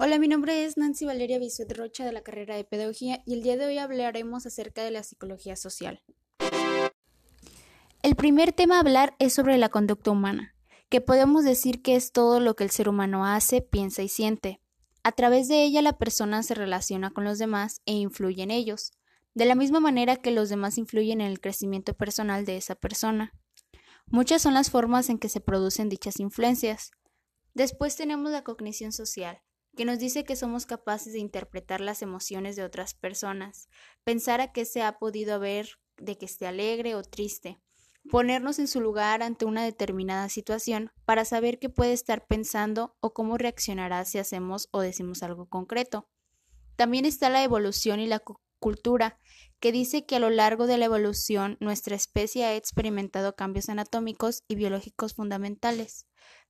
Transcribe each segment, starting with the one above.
Hola, mi nombre es Nancy Valeria Bisuet Rocha de la carrera de Pedagogía y el día de hoy hablaremos acerca de la psicología social. El primer tema a hablar es sobre la conducta humana, que podemos decir que es todo lo que el ser humano hace, piensa y siente. A través de ella la persona se relaciona con los demás e influye en ellos, de la misma manera que los demás influyen en el crecimiento personal de esa persona. Muchas son las formas en que se producen dichas influencias. Después tenemos la cognición social, que nos dice que somos capaces de interpretar las emociones de otras personas, pensar a qué se ha podido haber de que esté alegre o triste, ponernos en su lugar ante una determinada situación para saber qué puede estar pensando o cómo reaccionará si hacemos o decimos algo concreto. También está la evolución y la cultura, que dice que a lo largo de la evolución nuestra especie ha experimentado cambios anatómicos y biológicos fundamentales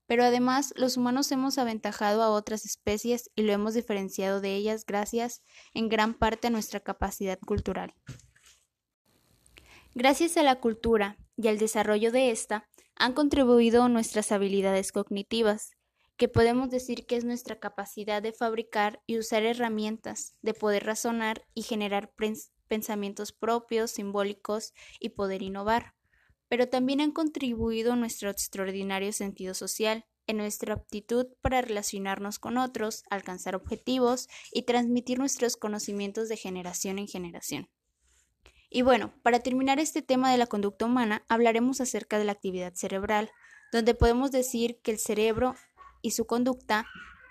pero además los humanos hemos aventajado a otras especies y lo hemos diferenciado de ellas gracias en gran parte a nuestra capacidad cultural. Gracias a la cultura y al desarrollo de ésta, han contribuido nuestras habilidades cognitivas, que podemos decir que es nuestra capacidad de fabricar y usar herramientas, de poder razonar y generar pensamientos propios, simbólicos y poder innovar pero también han contribuido a nuestro extraordinario sentido social, en nuestra aptitud para relacionarnos con otros, alcanzar objetivos y transmitir nuestros conocimientos de generación en generación. Y bueno, para terminar este tema de la conducta humana, hablaremos acerca de la actividad cerebral, donde podemos decir que el cerebro y su conducta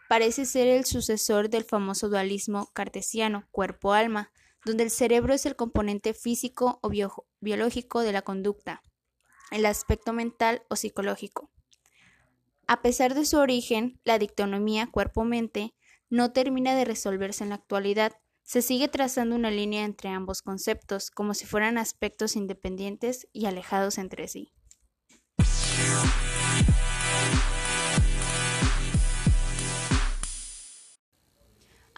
parece ser el sucesor del famoso dualismo cartesiano cuerpo-alma, donde el cerebro es el componente físico o biológico de la conducta, el aspecto mental o psicológico. A pesar de su origen, la dictonomía cuerpo-mente no termina de resolverse en la actualidad. Se sigue trazando una línea entre ambos conceptos, como si fueran aspectos independientes y alejados entre sí.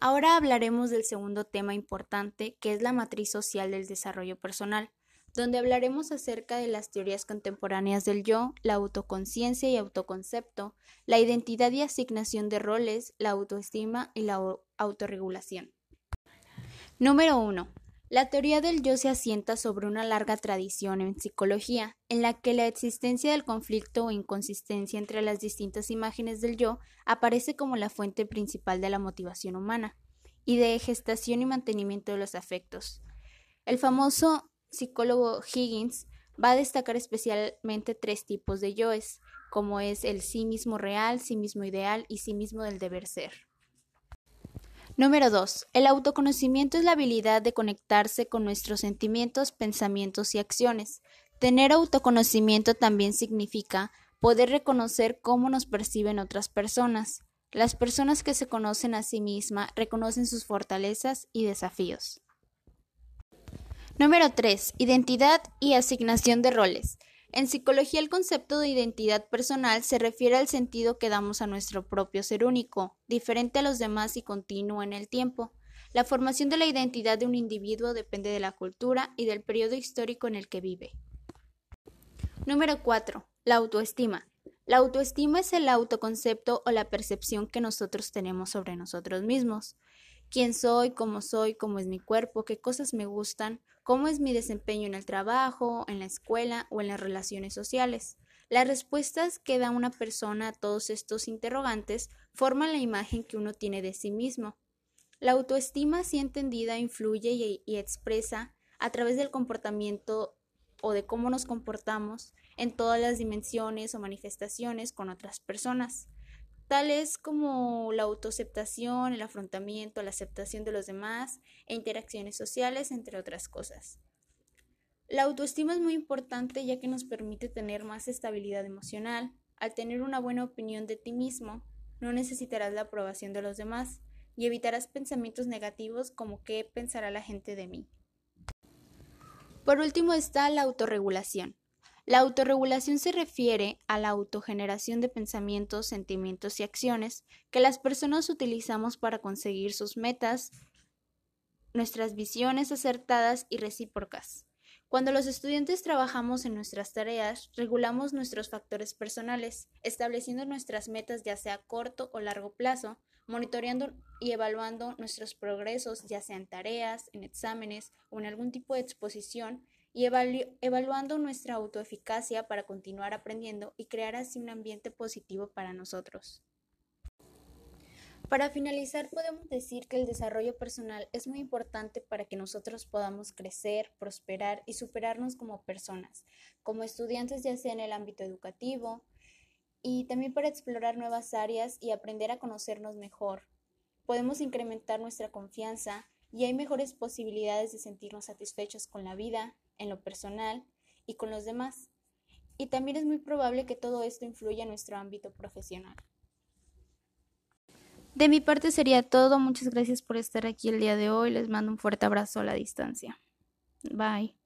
Ahora hablaremos del segundo tema importante, que es la matriz social del desarrollo personal donde hablaremos acerca de las teorías contemporáneas del yo, la autoconciencia y autoconcepto, la identidad y asignación de roles, la autoestima y la autorregulación. Número 1. La teoría del yo se asienta sobre una larga tradición en psicología, en la que la existencia del conflicto o inconsistencia entre las distintas imágenes del yo aparece como la fuente principal de la motivación humana y de gestación y mantenimiento de los afectos. El famoso psicólogo Higgins va a destacar especialmente tres tipos de yoes, como es el sí mismo real, sí mismo ideal y sí mismo del deber ser. Número 2. El autoconocimiento es la habilidad de conectarse con nuestros sentimientos, pensamientos y acciones. Tener autoconocimiento también significa poder reconocer cómo nos perciben otras personas. Las personas que se conocen a sí mismas reconocen sus fortalezas y desafíos. Número 3. Identidad y asignación de roles. En psicología el concepto de identidad personal se refiere al sentido que damos a nuestro propio ser único, diferente a los demás y continuo en el tiempo. La formación de la identidad de un individuo depende de la cultura y del periodo histórico en el que vive. Número 4. La autoestima. La autoestima es el autoconcepto o la percepción que nosotros tenemos sobre nosotros mismos quién soy, cómo soy, cómo es mi cuerpo, qué cosas me gustan, cómo es mi desempeño en el trabajo, en la escuela o en las relaciones sociales. Las respuestas que da una persona a todos estos interrogantes forman la imagen que uno tiene de sí mismo. La autoestima, si entendida, influye y, y expresa a través del comportamiento o de cómo nos comportamos en todas las dimensiones o manifestaciones con otras personas tales como la autoaceptación, el afrontamiento, la aceptación de los demás e interacciones sociales, entre otras cosas. La autoestima es muy importante ya que nos permite tener más estabilidad emocional. Al tener una buena opinión de ti mismo, no necesitarás la aprobación de los demás y evitarás pensamientos negativos como qué pensará la gente de mí. Por último está la autorregulación. La autorregulación se refiere a la autogeneración de pensamientos, sentimientos y acciones que las personas utilizamos para conseguir sus metas, nuestras visiones acertadas y recíprocas. Cuando los estudiantes trabajamos en nuestras tareas, regulamos nuestros factores personales, estableciendo nuestras metas ya sea a corto o largo plazo, monitoreando y evaluando nuestros progresos ya sea en tareas, en exámenes o en algún tipo de exposición, y evaluando nuestra autoeficacia para continuar aprendiendo y crear así un ambiente positivo para nosotros. Para finalizar, podemos decir que el desarrollo personal es muy importante para que nosotros podamos crecer, prosperar y superarnos como personas, como estudiantes ya sea en el ámbito educativo, y también para explorar nuevas áreas y aprender a conocernos mejor. Podemos incrementar nuestra confianza y hay mejores posibilidades de sentirnos satisfechos con la vida, en lo personal y con los demás. Y también es muy probable que todo esto influya en nuestro ámbito profesional. De mi parte sería todo. Muchas gracias por estar aquí el día de hoy. Les mando un fuerte abrazo a la distancia. Bye.